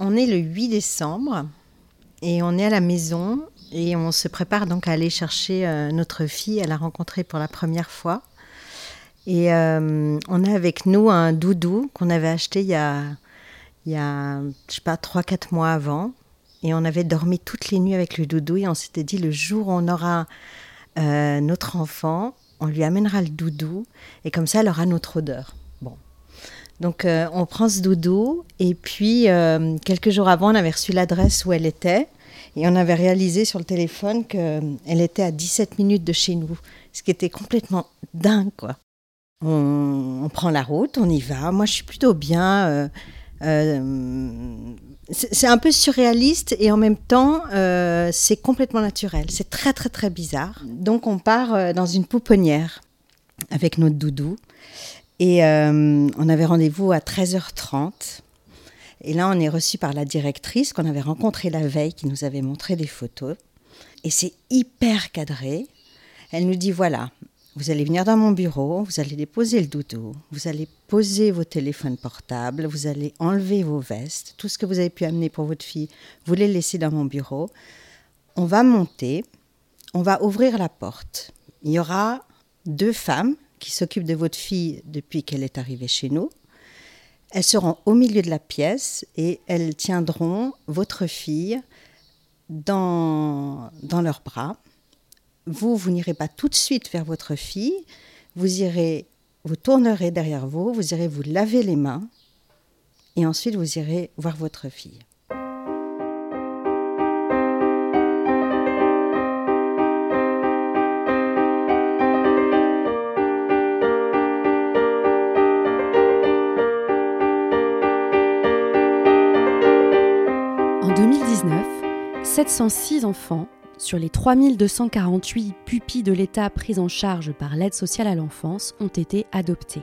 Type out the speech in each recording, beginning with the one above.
On est le 8 décembre et on est à la maison et on se prépare donc à aller chercher euh, notre fille. Elle a rencontré pour la première fois. Et euh, on a avec nous un doudou qu'on avait acheté il y a, je sais pas, 3-4 mois avant. Et on avait dormi toutes les nuits avec le doudou et on s'était dit le jour on aura euh, notre enfant, on lui amènera le doudou et comme ça elle aura notre odeur. Donc euh, on prend ce doudou et puis euh, quelques jours avant on avait reçu l'adresse où elle était et on avait réalisé sur le téléphone qu'elle était à 17 minutes de chez nous, ce qui était complètement dingue quoi. On, prend la route, on y va. Moi je suis plutôt bien. Euh, c'est un peu surréaliste et en même temps, c'est complètement naturel. C'est très, très, très bizarre. Donc, on part dans une pouponnière avec notre doudou. Et on avait rendez-vous à 13h30. Et là, on est reçu par la directrice qu'on avait rencontrée la veille, qui nous avait montré des photos. Et c'est hyper cadré. Elle nous dit voilà, vous allez venir dans mon bureau, vous allez déposer le doudou, vous allez poser vos téléphones portables, vous allez enlever vos vestes, tout ce que vous avez pu amener pour votre fille, vous les laissez dans mon bureau. On va monter, on va ouvrir la porte. Il y aura deux femmes qui s'occupent de votre fille depuis qu'elle est arrivée chez nous. Elles seront au milieu de la pièce et elles tiendront votre fille dans, dans leurs bras vous, vous n'irez pas tout de suite vers votre fille, vous irez, vous tournerez derrière vous, vous irez vous laver les mains, et ensuite vous irez voir votre fille. 2019, 706 enfants sur les 3248 pupilles de l'État prises en charge par l'aide sociale à l'enfance ont été adoptés,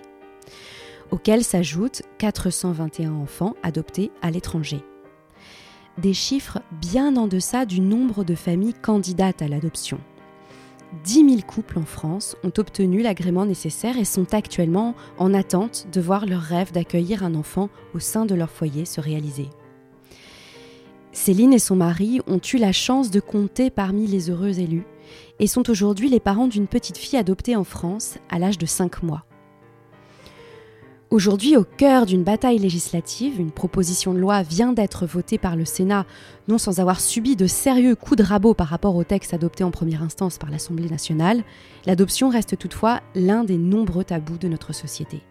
auxquels s'ajoutent 421 enfants adoptés à l'étranger. Des chiffres bien en deçà du nombre de familles candidates à l'adoption. 10 000 couples en France ont obtenu l'agrément nécessaire et sont actuellement en attente de voir leur rêve d'accueillir un enfant au sein de leur foyer se réaliser. Céline et son mari ont eu la chance de compter parmi les heureux élus et sont aujourd'hui les parents d'une petite fille adoptée en France à l'âge de 5 mois. Aujourd'hui, au cœur d'une bataille législative, une proposition de loi vient d'être votée par le Sénat, non sans avoir subi de sérieux coups de rabot par rapport au texte adopté en première instance par l'Assemblée nationale. L'adoption reste toutefois l'un des nombreux tabous de notre société.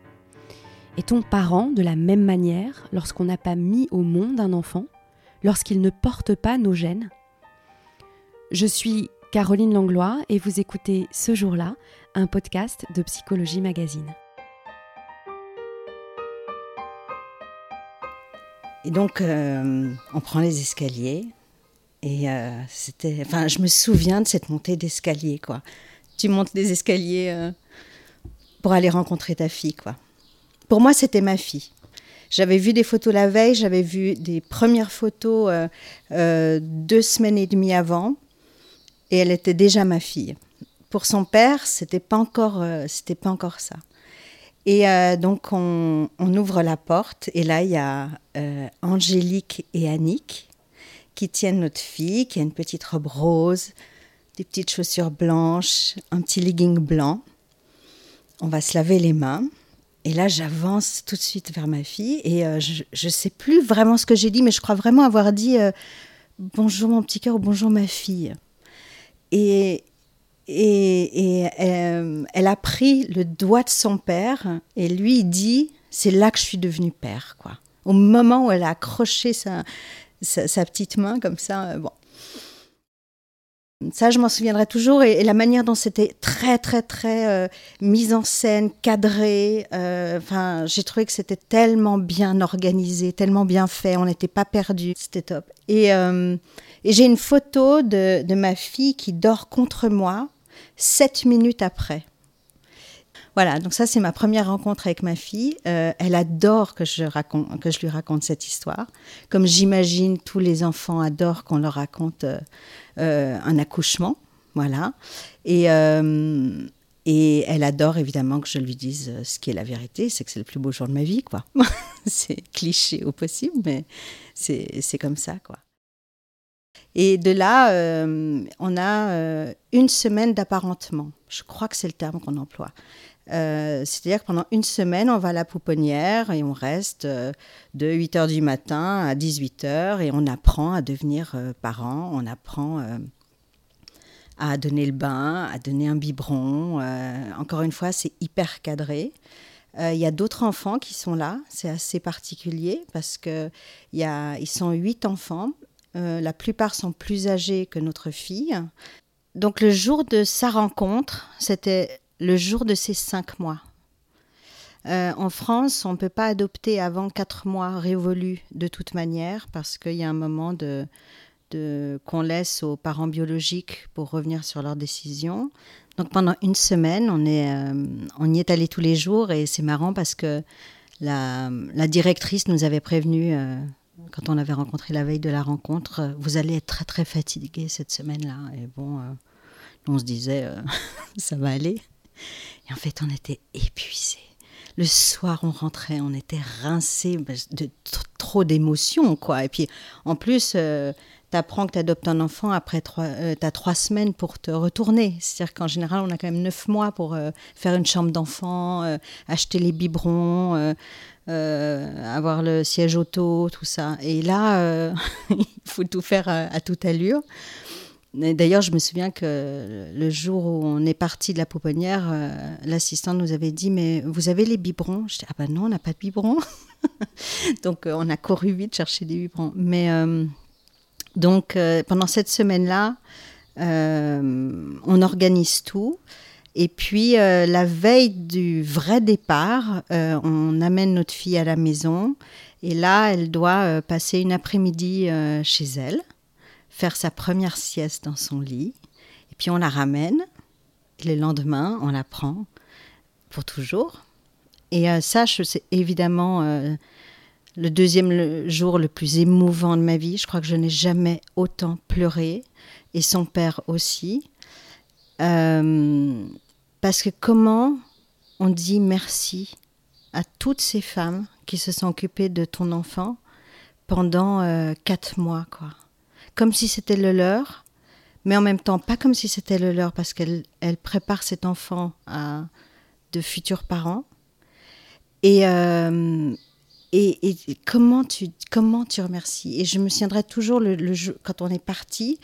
Est-on parent de la même manière lorsqu'on n'a pas mis au monde un enfant? Lorsqu'ils ne portent pas nos gènes Je suis Caroline Langlois et vous écoutez ce jour-là un podcast de Psychologie Magazine. Et donc, euh, on prend les escaliers. Et euh, c'était. Enfin, je me souviens de cette montée d'escalier, quoi. Tu montes les escaliers euh, pour aller rencontrer ta fille, quoi. Pour moi, c'était ma fille. J'avais vu des photos la veille, j'avais vu des premières photos euh, euh, deux semaines et demie avant, et elle était déjà ma fille. Pour son père, c'était pas encore, euh, c'était pas encore ça. Et donc on, on, ouvre la porte, et là il y a Angélique et Annick qui tiennent notre fille, qui a une petite robe rose, des petites chaussures blanches, un petit legging blanc. On va se laver les mains. Et là, j'avance tout de suite vers ma fille et euh, je ne sais plus vraiment ce que j'ai dit, mais je crois vraiment avoir dit euh, bonjour mon petit cœur ou bonjour ma fille. Et, et, et euh, elle a pris le doigt de son père et lui dit c'est là que je suis devenue père quoi. Au moment où elle a accroché sa, sa, sa petite main comme ça, bon, ça, je m'en souviendrai toujours. Et, la manière dont c'était très, très, très euh, mise en scène, cadré. Euh, enfin, j'ai trouvé que c'était tellement bien organisé, tellement bien fait. On n'était pas perdus. C'était top. Et, euh, et j'ai une photo de, de, ma fille qui dort contre moi sept minutes après. Voilà, donc ça c'est ma première rencontre avec ma fille. Euh, elle adore que je, raconte, que je lui raconte cette histoire, comme j'imagine tous les enfants adorent qu'on leur raconte euh, euh, un accouchement. Voilà. Et, elle adore évidemment que je lui dise ce qui est la vérité, c'est que c'est le plus beau jour de ma vie, quoi. c'est cliché au possible, mais c'est comme ça, quoi. Et de là, on a une semaine d'apparentement. Je crois que c'est le terme qu'on emploie. Euh, c'est-à-dire que pendant une semaine, on va à la pouponnière et on reste de 8 h du matin à 18 h et on apprend à devenir parent, on apprend à donner le bain, à donner un biberon. encore une fois, c'est hyper cadré. Il y a d'autres enfants qui sont là, c'est assez particulier parce qu'ils sont huit enfants euh, la plupart sont plus âgés que notre fille. Donc le jour de sa rencontre, c'était le jour de ses cinq mois. Euh, en France, on ne peut pas adopter avant quatre mois révolus de toute manière parce qu'il y a un moment qu'on laisse aux parents biologiques pour revenir sur leur décision. Donc pendant une semaine, on, est, euh, y est allé tous les jours et c'est marrant parce que la, directrice nous avait prévenu quand on avait rencontré la veille de la rencontre, euh, vous allez être très très fatigué cette semaine-là. Et bon, euh, on se disait, euh, ça va aller. Et en fait, on était épuisés. Le soir, on rentrait, on était rincés bah, de trop d'émotions, quoi. Et puis, en plus, tu apprends que tu adoptes un enfant après trois, tu as trois semaines pour te retourner. C'est-à-dire qu'en général, on a quand même neuf mois pour faire une chambre d'enfant, acheter les biberons, euh, avoir le siège auto, tout ça. Et là, euh, il faut tout faire à, toute allure. D'ailleurs, je me souviens que le jour où on est parti de la pouponnière, euh, l'assistante nous avait dit Mais vous avez les biberons? Je dis Ah ben non, on n'a pas de biberons. donc, on a couru vite chercher des biberons. Mais donc, pendant cette semaine-là, on organise tout. Et puis, euh, la veille du vrai départ, euh, on amène notre fille à la maison. Et là, elle doit euh, passer une après-midi chez elle, faire sa première sieste dans son lit. Et puis, on la ramène. Le lendemain, on la prend pour toujours. Et ça, c'est évidemment le deuxième jour le plus émouvant de ma vie. Je crois que je n'ai jamais autant pleuré. Et son père aussi. Parce que comment on dit merci à toutes ces femmes qui se sont occupées de ton enfant pendant euh, quatre mois, quoi. Comme si c'était le leur, mais en même temps pas comme si c'était le leur parce qu'elle elle prépare cet enfant à de futurs parents. Et, euh, et, comment, tu, comment tu remercies? Et je me souviendrai toujours le, quand on est parti,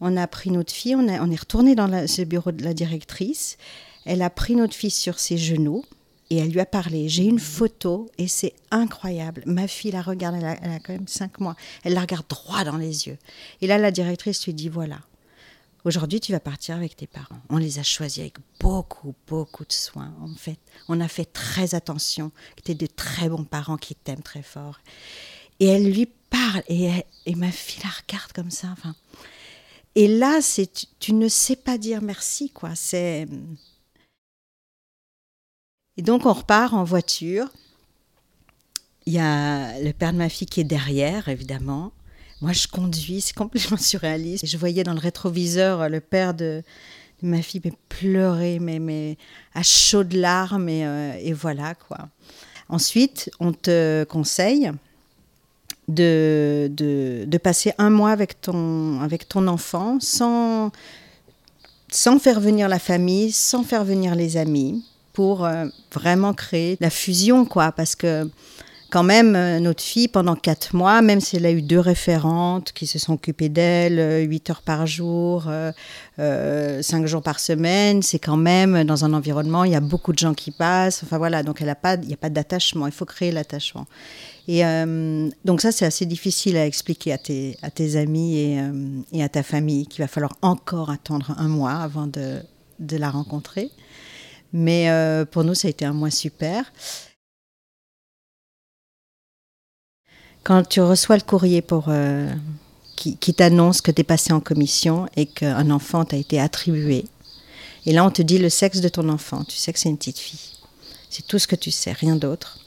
on a pris notre fille, on, on est retourné dans la, ce bureau de la directrice. Elle a pris notre fille sur ses genoux et elle lui a parlé. J'ai une photo et c'est incroyable. Ma fille la regarde, elle a, quand même cinq mois. Elle la regarde droit dans les yeux. Et là, la directrice lui dit voilà, aujourd'hui tu vas partir avec tes parents. On les a choisis avec beaucoup, beaucoup de soin. En fait, on a fait très attention. Tu es de très bons parents qui t'aiment très fort. Et elle lui parle et, et ma fille la regarde comme ça. Et là, c'est tu, tu ne sais pas dire merci, quoi. C'est et donc on repart en voiture. Il y a le père de ma fille qui est derrière, évidemment. Moi, je conduis, c'est complètement surréaliste. je voyais dans le rétroviseur le père de, ma fille mais pleurer, mais, mais à chaudes larmes, et, euh, et voilà quoi. Ensuite, on te conseille de, de, de, passer un mois avec ton, avec ton enfant sans, sans faire venir la famille, sans faire venir les amis pour euh, vraiment créer la fusion, quoi. Parce que quand même, euh, notre fille, pendant quatre mois, même si elle a eu deux référentes qui se sont occupées d'elle, euh, huit heures par jour, cinq jours par semaine, c'est quand même dans un environnement, il y a beaucoup de gens qui passent. Enfin voilà, donc elle a pas, il n'y a pas d'attachement, il faut créer l'attachement. Et donc ça, c'est assez difficile à expliquer à tes, amis et, à ta famille qu'il va falloir encore attendre un mois avant de la rencontrer. Mais euh, pour nous, ça a été un mois super. Quand tu reçois le courrier pour, euh, qui, t'annonce que tu es passé en commission et qu'un enfant t'a été attribué, et là on te dit le sexe de ton enfant, tu sais que c'est une petite fille. C'est tout ce que tu sais, rien d'autre.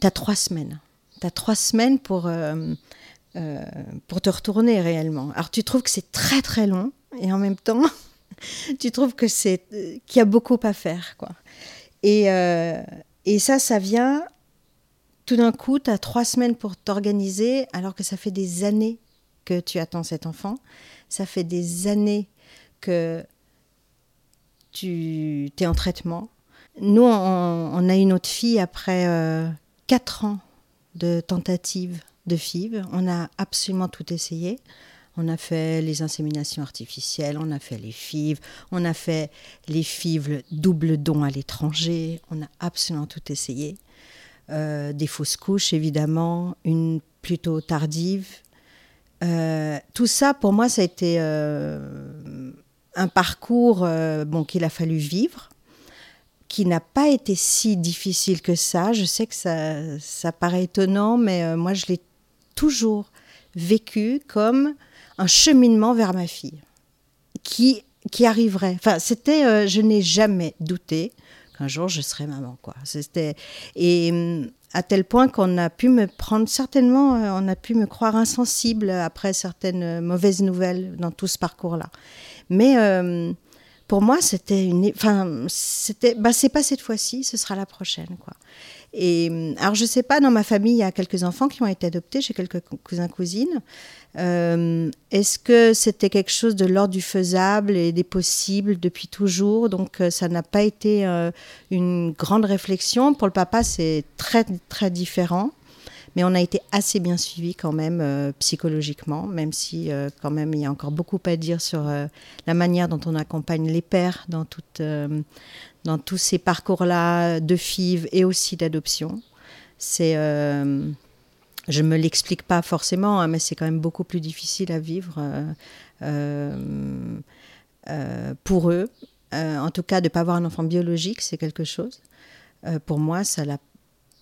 Tu as trois semaines. Tu as trois semaines pour, euh, pour te retourner réellement. Alors tu trouves que c'est très très long et en même temps, tu trouves que c'est qu'il y a beaucoup à faire, quoi. Et, euh, et ça, ça vient tout d'un coup, tu as trois semaines pour t'organiser, alors que ça fait des années que tu attends cet enfant. Ça fait des années que tu es en traitement. Nous, on, a une autre fille après euh, quatre ans de tentatives de FIV. On a absolument tout essayé. On a fait les inséminations artificielles, on a fait les FIV, on a fait les FIV double don à l'étranger, on a absolument tout essayé. Euh, des fausses couches, évidemment, une plutôt tardive. Euh, tout ça, pour moi, ça a été euh, un parcours bon, qu'il a fallu vivre, qui n'a pas été si difficile que ça. Je sais que ça, ça paraît étonnant, mais moi, je l'ai toujours vécu comme un cheminement vers ma fille qui, qui arriverait. Enfin, c'était, euh, je n'ai jamais douté qu'un jour je serais maman, quoi. C'était et hum, à tel point qu'on a pu me prendre certainement, euh, on a pu me croire insensible après certaines mauvaises nouvelles dans tout ce parcours-là. Mais hum, pour moi, c'était une, enfin, c'était, bah, c'est pas cette fois-ci, ce sera la prochaine, quoi. Hum, alors, je sais pas, dans ma famille, il y a quelques enfants qui ont été adoptés, j'ai quelques cousins cousines. Euh, est-ce que c'était quelque chose de l'ordre du faisable et des possibles depuis toujours? Donc euh, ça n'a pas été euh, une grande réflexion. Pour le papa, c'est très très différent. Mais on a été assez bien suivis quand même psychologiquement, même si quand même il y a encore beaucoup à dire sur la manière dont on accompagne les pères dans, toute, dans tous ces parcours-là de FIV et aussi d'adoption. C'est je me l'explique pas forcément, hein, mais c'est quand même beaucoup plus difficile à vivre euh, euh, euh, pour eux. en tout cas, de ne pas avoir un enfant biologique, c'est quelque chose. pour moi, ça n'a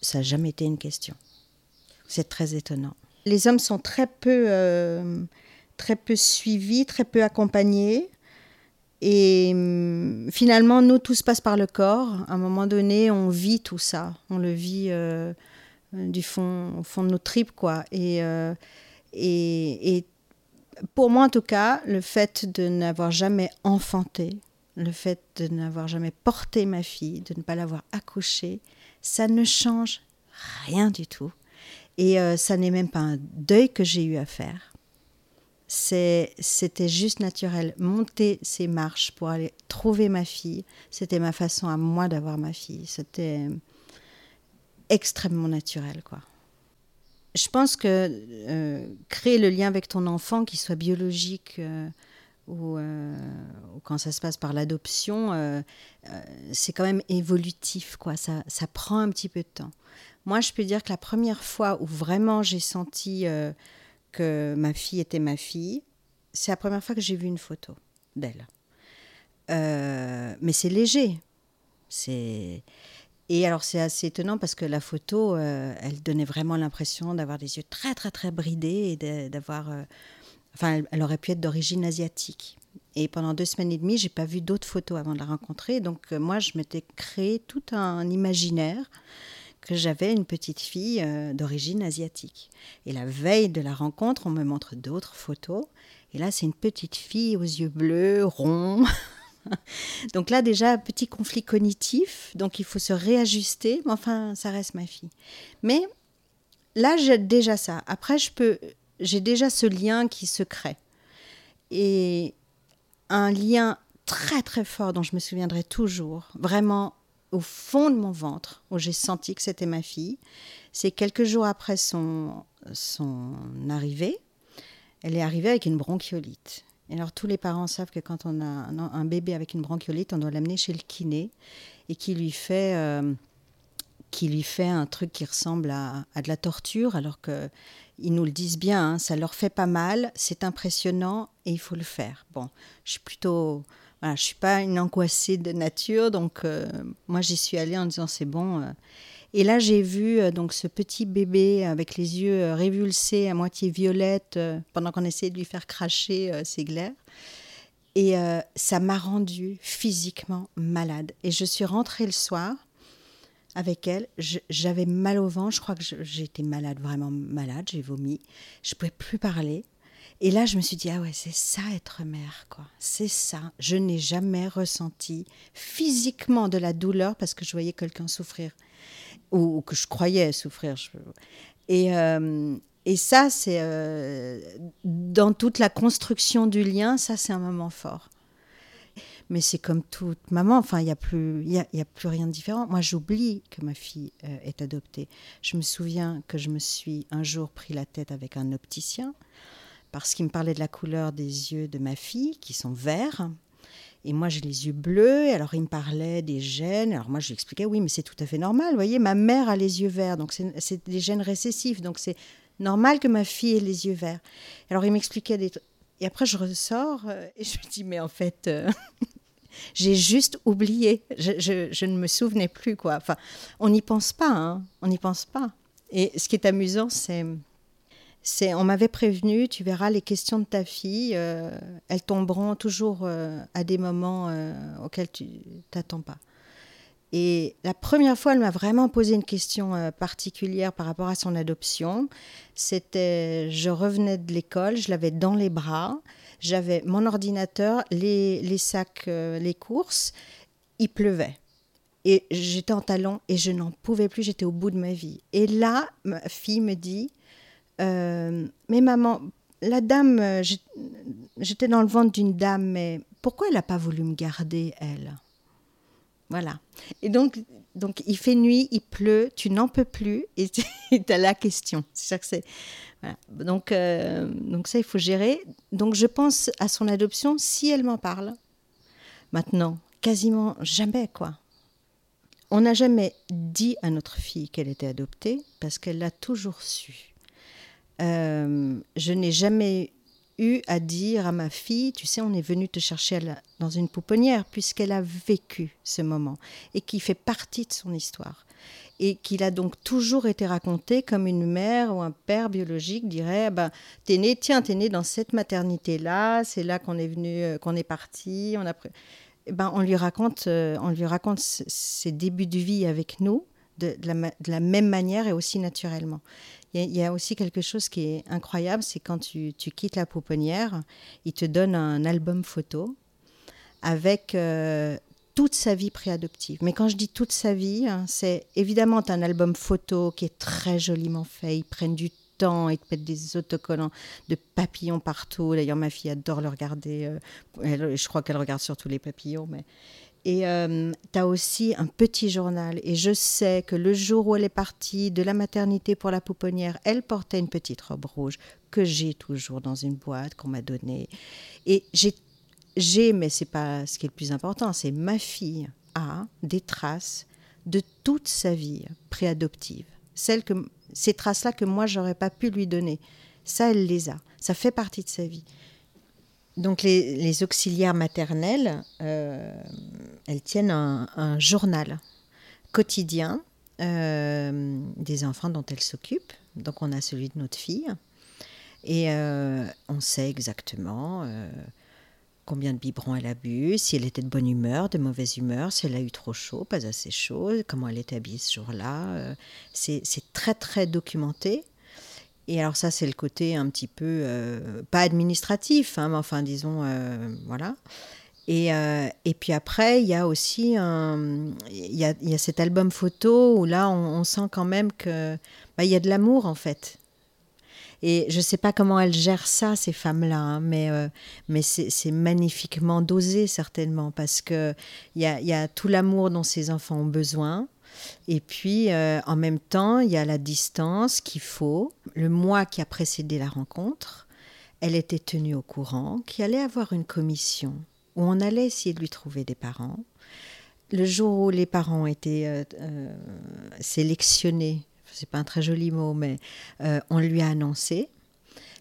ça jamais été une question. C'est très étonnant. Les hommes sont très peu, très peu suivis, très peu accompagnés. Et hum, finalement, nous, tout se passe par le corps. À un moment donné, on vit tout ça. On le vit euh, du fond, au fond de nos tripes, quoi. Euh, et, et, pour moi, en tout cas, le fait de n'avoir jamais enfanté, le fait de n'avoir jamais porté ma fille, de ne pas l'avoir accouchée, ça ne change rien du tout. Et euh, ça n'est même pas un deuil que j'ai eu à faire. C'était juste naturel. Monter ces marches pour aller trouver ma fille, c'était ma façon à moi d'avoir ma fille. C'était extrêmement naturel, quoi. Je pense que euh, créer le lien avec ton enfant, qu'il soit biologique euh, euh, ou, quand ça se passe par l'adoption, c'est quand même évolutif, quoi. Ça, ça prend un petit peu de temps. Moi, je peux dire que la première fois où vraiment j'ai senti que ma fille était ma fille, c'est la première fois que j'ai vu une photo d'elle. mais c'est léger. C'est et alors c'est assez étonnant parce que la photo, euh, elle donnait vraiment l'impression d'avoir des yeux très très très bridés et d'avoir... Euh, enfin, elle, aurait pu être d'origine asiatique. Et pendant deux semaines et demie, j'ai pas vu d'autres photos avant de la rencontrer. Donc euh, moi, je m'étais créé tout un imaginaire que j'avais une petite fille d'origine asiatique. Et la veille de la rencontre, on me montre d'autres photos. Et là, c'est une petite fille aux yeux bleus, ronds. donc là, déjà, petit conflit cognitif, donc il faut se réajuster, mais enfin, ça reste ma fille. Mais là, j'ai déjà ça. Après, je peux, j'ai déjà ce lien qui se crée. Et un lien très très fort dont je me souviendrai toujours, vraiment au fond de mon ventre, où j'ai senti que c'était ma fille, c'est quelques jours après son, son arrivée, elle est arrivée avec une bronchiolite. Et alors tous les parents savent que quand on a un, bébé avec une bronchiolite, on doit l'amener chez le kiné et qui lui fait, euh, qui lui fait un truc qui ressemble à, de la torture, alors que ils nous le disent bien, hein, ça leur fait pas mal, c'est impressionnant et il faut le faire. Bon, je suis plutôt, je suis pas une angoissée de nature, donc euh, moi j'y suis allée en disant c'est bon. Euh, et là, j'ai vu euh, donc ce petit bébé avec les yeux révulsés, à moitié violette, pendant qu'on essayait de lui faire cracher ses glaires. Et ça m'a rendue physiquement malade. Et je suis rentrée le soir avec elle. J'avais mal au ventre. Je crois que j'étais malade, vraiment malade. J'ai vomi. Je ne pouvais plus parler. Et là, je me suis dit, ah ouais, c'est ça être mère, quoi. C'est ça. Je n'ai jamais ressenti physiquement de la douleur parce que je voyais quelqu'un souffrir ou, que je croyais souffrir. Et, euh, et ça, c'est euh, dans toute la construction du lien, ça, c'est un moment fort. Mais c'est comme toute maman, enfin, il n'y a, plus, y y a plus rien de différent. Moi, j'oublie que ma fille euh, est adoptée. Je me souviens que je me suis un jour pris la tête avec un opticien parce qu'il me parlait de la couleur des yeux de ma fille, qui sont verts. Et moi, j'ai les yeux bleus. Et alors, il me parlait des gènes. Alors, moi, je lui expliquais, oui, mais c'est tout à fait normal. Vous voyez, ma mère a les yeux verts. Donc, c'est des gènes récessifs. Donc, c'est normal que ma fille ait les yeux verts. Alors, il m'expliquait des. Et après, je ressors euh, et je me dis, mais en fait, euh, j'ai juste oublié. Je, ne me souvenais plus, quoi. Enfin, on n'y pense pas, hein. On n'y pense pas. Et ce qui est amusant, c'est on m'avait prévenu, tu verras, les questions de ta fille, euh, elles tomberont toujours euh, à des moments euh, auxquels tu t'attends pas. Et la première fois, elle m'a vraiment posé une question particulière par rapport à son adoption. C'était, je revenais de l'école, je l'avais dans les bras, j'avais mon ordinateur, les, les sacs, les courses, il pleuvait. Et j'étais en talon et je n'en pouvais plus, j'étais au bout de ma vie. Et là, ma fille me dit, euh, mais maman, la dame, euh, j'étais dans le ventre d'une dame, mais pourquoi elle n'a pas voulu me garder, elle? Voilà. Et donc, donc, il fait nuit, il pleut, tu n'en peux plus, et tu as la question. C'est que c'est. Donc, euh, donc, ça, il faut gérer. Donc, je pense à son adoption si elle m'en parle. Maintenant, quasiment jamais, quoi. On n'a jamais dit à notre fille qu'elle était adoptée parce qu'elle l'a toujours su. Euh, je n'ai jamais eu à dire à ma fille, tu sais, on est venu te chercher dans une pouponnière, puisqu'elle a vécu ce moment et qui fait partie de son histoire. Et qu'il a donc toujours été raconté comme une mère ou un père biologique dirait ben, T'es né, tiens, t'es né dans cette maternité-là, c'est là, qu'on est venu, euh, qu'on est parti. On, a... Eh ben, on lui raconte, euh, on lui raconte ses débuts de vie avec nous de la même manière et aussi naturellement. Il y, a aussi quelque chose qui est incroyable, c'est quand tu, quittes la pouponnière, il te donne un album photo avec euh, toute sa vie préadoptive. Mais quand je dis toute sa vie, hein, c'est évidemment un album photo qui est très joliment fait. Ils prennent du temps, ils te mettent des autocollants de papillons partout. D'ailleurs, ma fille adore le regarder. Euh, je crois qu'elle regarde surtout les papillons, mais et euh, tu as aussi un petit journal. Et je sais que le jour où elle est partie de la maternité pour la pouponnière, elle portait une petite robe rouge que j'ai toujours dans une boîte qu'on m'a donnée. Et j'ai, mais c'est pas ce qui est le plus important, c'est ma fille a des traces de toute sa vie préadoptive. Ces traces-là que moi, j'aurais pas pu lui donner. Ça, elle les a. Ça fait partie de sa vie. Donc les, auxiliaires maternelles, euh, elles tiennent un, journal quotidien euh, des enfants dont elles s'occupent. Donc on a celui de notre fille et euh, on sait exactement combien de biberons elle a bu, si elle était de bonne humeur, de mauvaise humeur, si elle a eu trop chaud, pas assez chaud, comment elle était habillée ce jour-là. c'est très très documenté. Et alors ça, c'est le côté un petit peu, euh, pas administratif, hein, mais enfin, disons, euh, voilà. Et, euh, et, puis après, il y a aussi il y a, y a, cet album photo où là, on, sent quand même que bah, il y a de l'amour en fait. Et je ne sais pas comment elles gèrent ça, ces femmes-là, hein, mais, mais c'est magnifiquement dosé certainement parce qu'il y a, y a tout l'amour dont ces enfants ont besoin. Et puis, euh, en même temps, il y a la distance qu'il faut. Le mois qui a précédé la rencontre, elle était tenue au courant qu'il allait avoir une commission où on allait essayer de lui trouver des parents. Le jour où les parents ont été euh, euh, sélectionnés, c'est pas un très joli mot, mais on lui a annoncé.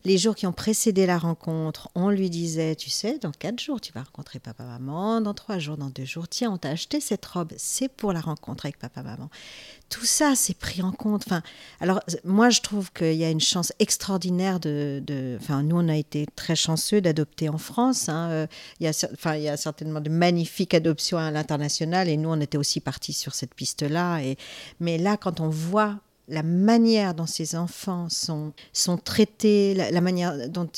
Les jours qui ont précédé la rencontre, on lui disait, tu sais, dans quatre jours, tu vas rencontrer papa-maman, dans trois jours, dans deux jours, tiens, on t'a acheté cette robe, c'est pour la rencontre avec papa-maman. Tout ça, c'est pris en compte. Enfin, alors, moi, je trouve qu'il y a une chance extraordinaire de, Enfin, nous, on a été très chanceux d'adopter en France. Hein. Euh, il, y a, enfin, il y a certainement de magnifiques adoptions à l'international et nous, on était aussi partis sur cette piste-là. Et... Mais là, quand on voit la manière dont ces enfants sont, sont traités, la, manière dont,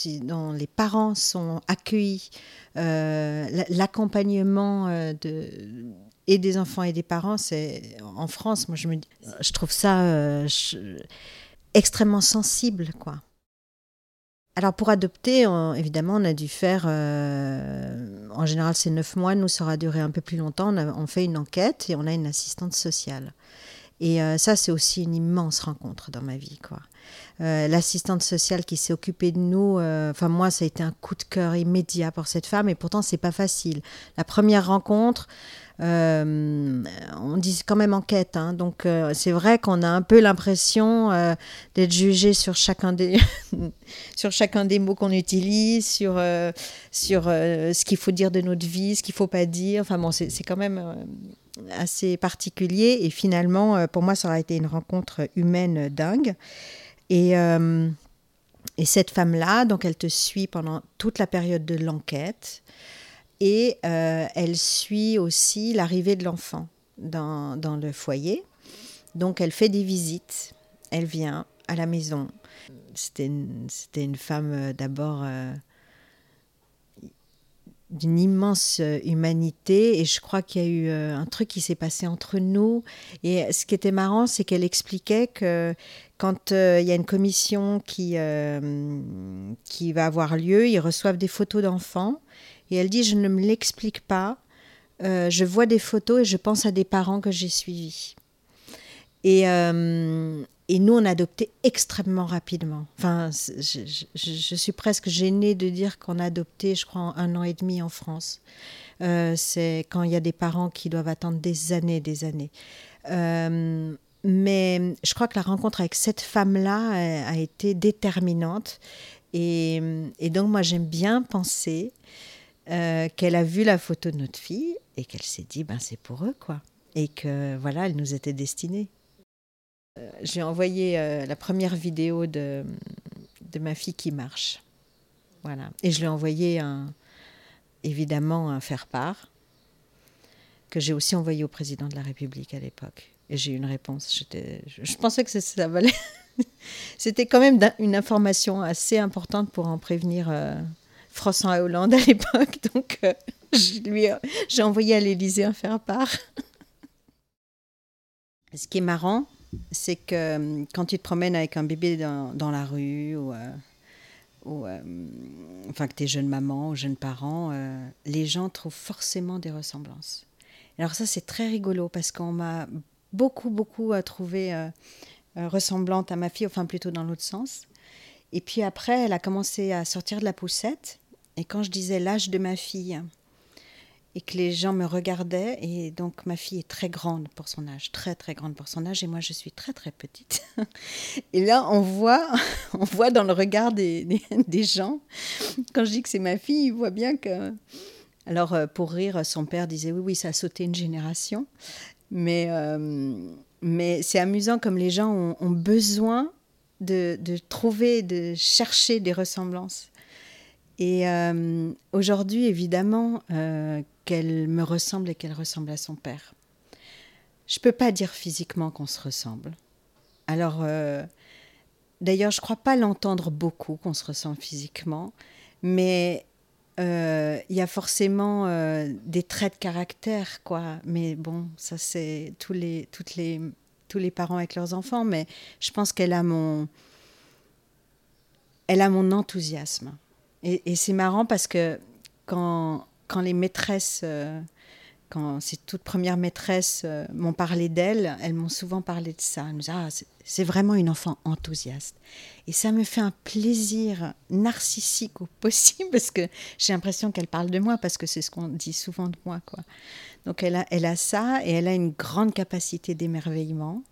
les parents sont accueillis, euh, l'accompagnement euh, de, et des enfants et des parents, c'est en France, moi je, me, je trouve ça euh, extrêmement sensible. quoi. Alors pour adopter, évidemment, on a dû faire, en général c'est neuf mois, nous ça aura duré un peu plus longtemps, on, on fait une enquête et on a une assistante sociale. Et euh, ça, c'est aussi une immense rencontre dans ma vie. quoi. Euh, l'assistante sociale qui s'est occupée de nous, euh, enfin moi, ça a été un coup de cœur immédiat pour cette femme, et pourtant, c'est pas facile. La première rencontre, on dit quand même enquête, hein, donc c'est vrai qu'on a un peu l'impression d'être jugé sur chacun des sur chacun des mots qu'on utilise, sur sur ce qu'il faut dire de notre vie, ce qu'il faut pas dire. Enfin bon, c'est quand même assez particulier. Et finalement, euh, pour moi, ça aurait été une rencontre humaine dingue. Et, euh, et cette femme-là, donc, elle te suit pendant toute la période de l'enquête. Et euh, elle suit aussi l'arrivée de l'enfant dans, dans, le foyer. Donc, elle fait des visites. Elle vient à la maison. C'était une, une, femme d'abord d'une immense euh, humanité et je crois qu'il y a eu euh, un truc qui s'est passé entre nous. Et ce qui était marrant c'est qu'elle expliquait que quand euh, il y a une commission qui, qui va avoir lieu ils reçoivent des photos d'enfants. Et elle dit je ne me l'explique pas. Je vois des photos et je pense à des parents que j'ai suivis. Et, et nous, on a adopté extrêmement rapidement. Enfin, je, suis presque gênée de dire qu'on a adopté, je crois, un an et demi en France. Euh, c'est quand il y a des parents qui doivent attendre des années, des années. Euh, mais je crois que la rencontre avec cette femme-là a, été déterminante. Et, donc, moi, j'aime bien penser euh, qu'elle a vu la photo de notre fille et qu'elle s'est dit, ben, c'est pour eux, quoi. Et que, voilà, elle nous était destinée. Euh, j'ai envoyé euh, la première vidéo de, de ma fille qui marche. Voilà. Et je lui ai envoyé un, évidemment un faire-part que j'ai aussi envoyé au président de la République à l'époque. Et j'ai eu une réponse. Je, pensais que ça valait. C'était quand même une information assez importante pour en prévenir euh, François Hollande à l'époque. Donc, j'ai envoyé à l'Élysée un faire-part. Ce qui est marrant, c'est que euh, quand tu te promènes avec un bébé dans, la rue ou, euh, euh, enfin que tu es jeune maman ou jeune parent, les gens trouvent forcément des ressemblances. Alors ça c'est très rigolo parce qu'on m'a beaucoup beaucoup trouvé ressemblante à ma fille, enfin plutôt dans l'autre sens. Et puis après, elle a commencé à sortir de la poussette. Et quand je disais l'âge de ma fille, et que les gens me regardaient. Et donc ma fille est très grande pour son âge, très très grande pour son âge, et moi je suis très très petite. Et là, on voit, on voit dans le regard des, des, gens, quand je dis que c'est ma fille, ils voient bien que... Alors euh, pour rire, son père disait oui, oui, ça a sauté une génération. Mais, euh, mais c'est amusant comme les gens ont, ont besoin de, de, trouver, de chercher des ressemblances. Et euh, aujourd'hui, évidemment, qu'elle me ressemble et qu'elle ressemble à son père. Je ne peux pas dire physiquement qu'on se ressemble. Alors, euh, d'ailleurs, je ne crois pas l'entendre beaucoup qu'on se ressemble physiquement, mais euh, il y a forcément euh, des traits de caractère, quoi. Mais bon, ça c'est tous les, toutes les, tous les parents avec leurs enfants, mais je pense qu'elle a mon, elle a mon enthousiasme. Et, c'est marrant parce que quand quand les maîtresses, euh, quand ces toutes premières maîtresses euh, m'ont parlé d'elle, elles m'ont souvent parlé de ça. Elles me ah, c'est vraiment une enfant enthousiaste. Et ça me fait un plaisir narcissique au possible, parce que j'ai l'impression qu'elle parle de moi, parce que c'est ce qu'on dit souvent de moi. Quoi. Donc elle a, elle a ça, et elle a une grande capacité d'émerveillement.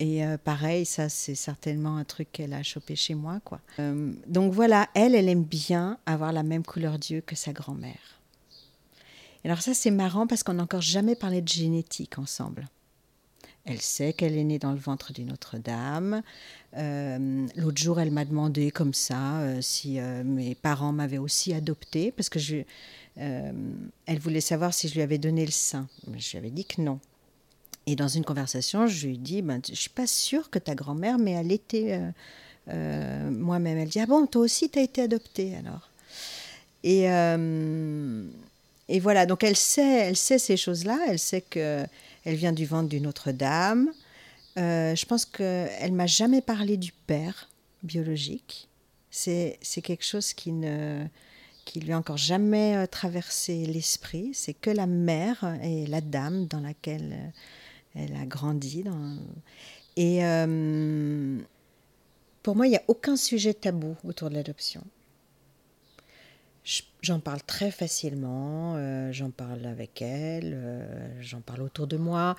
Et euh, pareil, ça c'est certainement un truc qu'elle a chopé chez moi. quoi. donc voilà, elle, elle aime bien avoir la même couleur d'yeux que sa grand-mère alors ça, c'est marrant parce qu'on n'a encore jamais parlé de génétique ensemble. Elle sait qu'elle est née dans le ventre d'une autre dame. Euh, l'autre jour, elle m'a demandé comme ça euh, si euh, mes parents m'avaient aussi adoptée, parce que je, elle voulait savoir si je lui avais donné le sein. Je lui avais dit que non. Et dans une conversation, je lui dis, ben, je suis pas sûre que ta grand-mère allaitée euh, euh, moi-même. Elle dit, ah bon, toi aussi, tu as été adoptée alors. Et, euh, et voilà, donc elle sait, elle sait ces choses-là. Elle sait que elle vient du ventre d'une autre dame. je pense qu'elle m'a jamais parlé du père biologique. C'est quelque chose qui ne qui lui a encore jamais traversé l'esprit. C'est que la mère et la dame dans laquelle elle a grandi. Dans... Et euh, pour moi, il n'y a aucun sujet tabou autour de l'adoption. J'en parle très facilement, euh, j'en parle avec elle, euh, j'en parle autour de moi.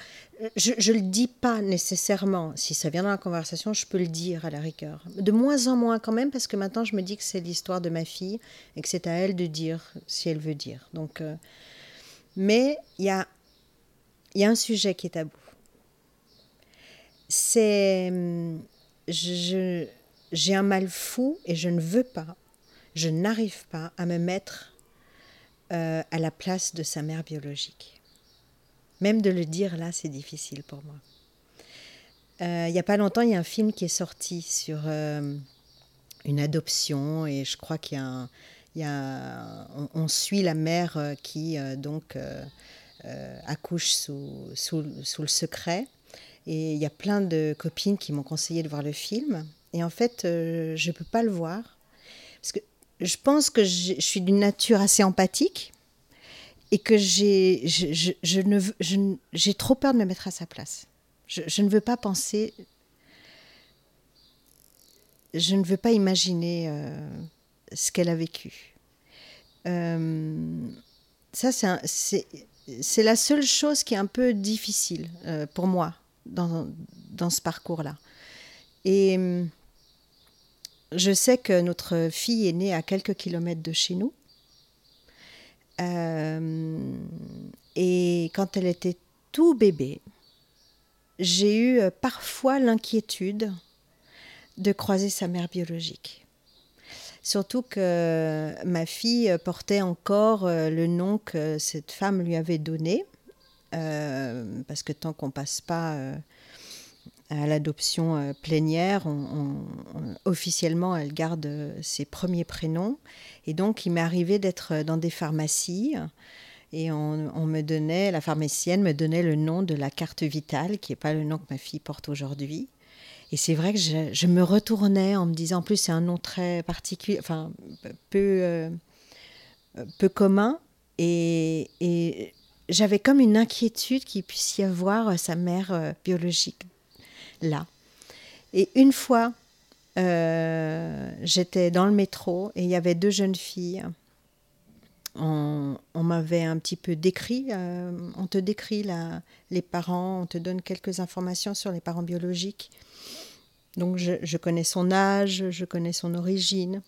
Je ne le dis pas nécessairement. Si ça vient dans la conversation, je peux le dire à la rigueur. De moins en moins quand même, parce que maintenant je me dis que c'est l'histoire de ma fille et que c'est à elle de dire si elle veut dire. Donc, mais il y a, y a un sujet qui est tabou c'est. j'ai un mal fou et je ne veux pas, je n'arrive pas à me mettre euh, à la place de sa mère biologique. Même de le dire là, c'est difficile pour moi. Euh, il n'y a pas longtemps, il y a un film qui est sorti sur euh, une adoption et je crois qu'il y a on, suit la mère qui donc accouche sous, le secret et il y a plein de copines qui m'ont conseillé de voir le film. Et en fait, euh, je ne peux pas le voir. Parce que je pense que je suis d'une nature assez empathique et que j'ai trop peur de me mettre à sa place. Je, ne veux pas penser, je ne veux pas imaginer euh, ce qu'elle a vécu. Euh, ça, c'est la seule chose qui est un peu difficile pour moi dans, dans ce parcours-là. Et hum, je sais que notre fille est née à quelques kilomètres de chez nous. Euh, et quand elle était tout bébé, j'ai eu euh, parfois l'inquiétude de croiser sa mère biologique. Surtout que ma fille portait encore euh, le nom que cette femme lui avait donné. Euh, parce que tant qu'on passe pas euh, à l'adoption plénière, officiellement, elle garde ses premiers prénoms. Et donc, il m'est arrivé d'être dans des pharmacies et on, me donnait, la pharmacienne me donnait le nom de la carte vitale, qui n'est pas le nom que ma fille porte aujourd'hui. Et c'est vrai que je, me retournais en me disant, en plus, c'est un nom très particulier, enfin, peu, peu commun. Et, j'avais comme une inquiétude qu'il puisse y avoir euh, sa mère euh, biologique là. Et une fois, euh, j'étais dans le métro et il y avait deux jeunes filles. On, m'avait un petit peu décrit, on te décrit les parents, on te donne quelques informations sur les parents biologiques. Donc je, connais son âge, je connais son origine.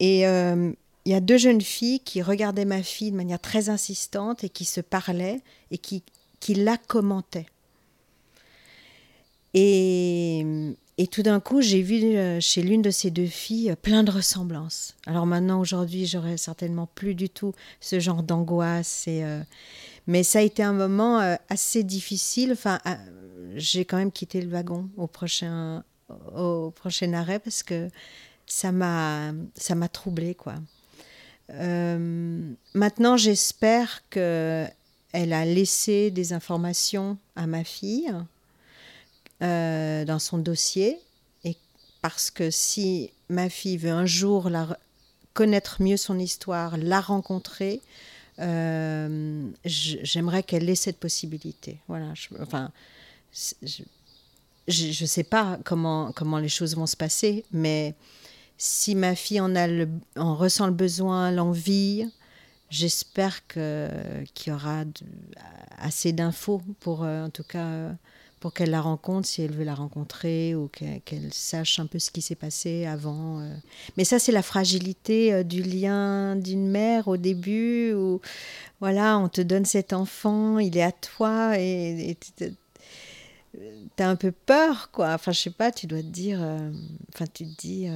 Et il y a deux jeunes filles qui regardaient ma fille de manière très insistante et qui se parlaient et qui, qui la commentaient. Et, et tout d'un coup, j'ai vu euh, chez l'une de ces deux filles plein de ressemblances. Alors maintenant, aujourd'hui, j'aurais certainement plus du tout ce genre d'angoisse. Et, euh, mais ça a été un moment euh, assez difficile. Enfin, j'ai quand même quitté le wagon au prochain, au prochain arrêt parce que ça m'a, ça m'a troublée, quoi. Euh, maintenant, j'espère qu'elle a laissé des informations à ma fille euh, dans son dossier. Et parce que si ma fille veut un jour la, connaître mieux son histoire, la rencontrer, euh, j'aimerais qu'elle ait cette possibilité. Voilà. enfin, je ne sais pas comment, comment les choses vont se passer, mais si ma fille en, a en ressent le besoin, l'envie, j'espère qu'il y aura assez d'infos pour, euh, en tout cas, pour qu'elle la rencontre si elle veut la rencontrer ou qu'elle sache un peu ce qui s'est passé avant. Euh. Mais ça, c'est la fragilité euh, du lien d'une mère au début où, voilà, on te donne cet enfant, il est à toi et, tu as un peu peur, quoi. Enfin, je sais pas, tu dois te dire, enfin, tu te dis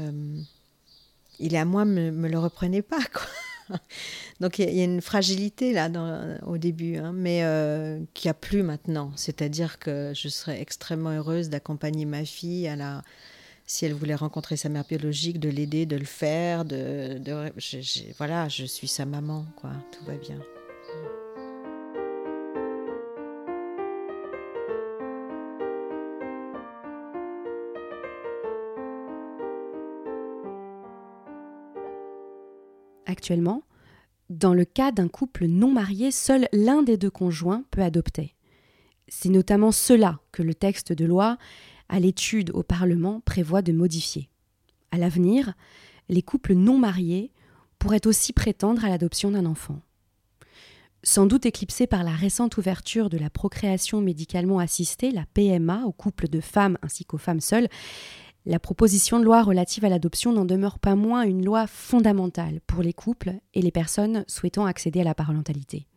il est à moi, me, me le reprenez pas, quoi. Donc il y, a une fragilité là au début, hein, mais euh, qui a plus maintenant. C'est-à-dire que je serais extrêmement heureuse d'accompagner ma fille à la, si elle voulait rencontrer sa mère biologique, de l'aider, de le faire. De, voilà, je suis sa maman, quoi. Tout va bien. Actuellement, dans le cas d'un couple non marié, seul l'un des deux conjoints peut adopter. C'est notamment cela que le texte de loi à l'étude au Parlement prévoit de modifier. À l'avenir, les couples non mariés pourraient aussi prétendre à l'adoption d'un enfant. Sans doute éclipsé par la récente ouverture de la procréation médicalement assistée, la PMA, aux couples de femmes ainsi qu'aux femmes seules, la proposition de loi relative à l'adoption n'en demeure pas moins une loi fondamentale pour les couples et les personnes souhaitant accéder à la parentalité.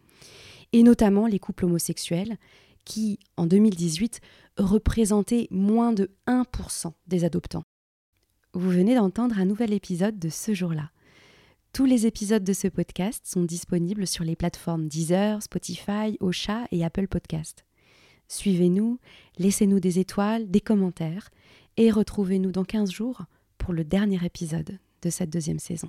Et notamment les couples homosexuels qui, en 2018, représentaient moins de 1% des adoptants. Vous venez d'entendre un nouvel épisode de ce jour-là. Tous les épisodes de ce podcast sont disponibles sur les plateformes Deezer, Spotify, Ocha et Apple Podcast. Suivez-nous, laissez-nous des étoiles, des commentaires et retrouvez-nous dans 15 jours pour le dernier épisode de cette deuxième saison.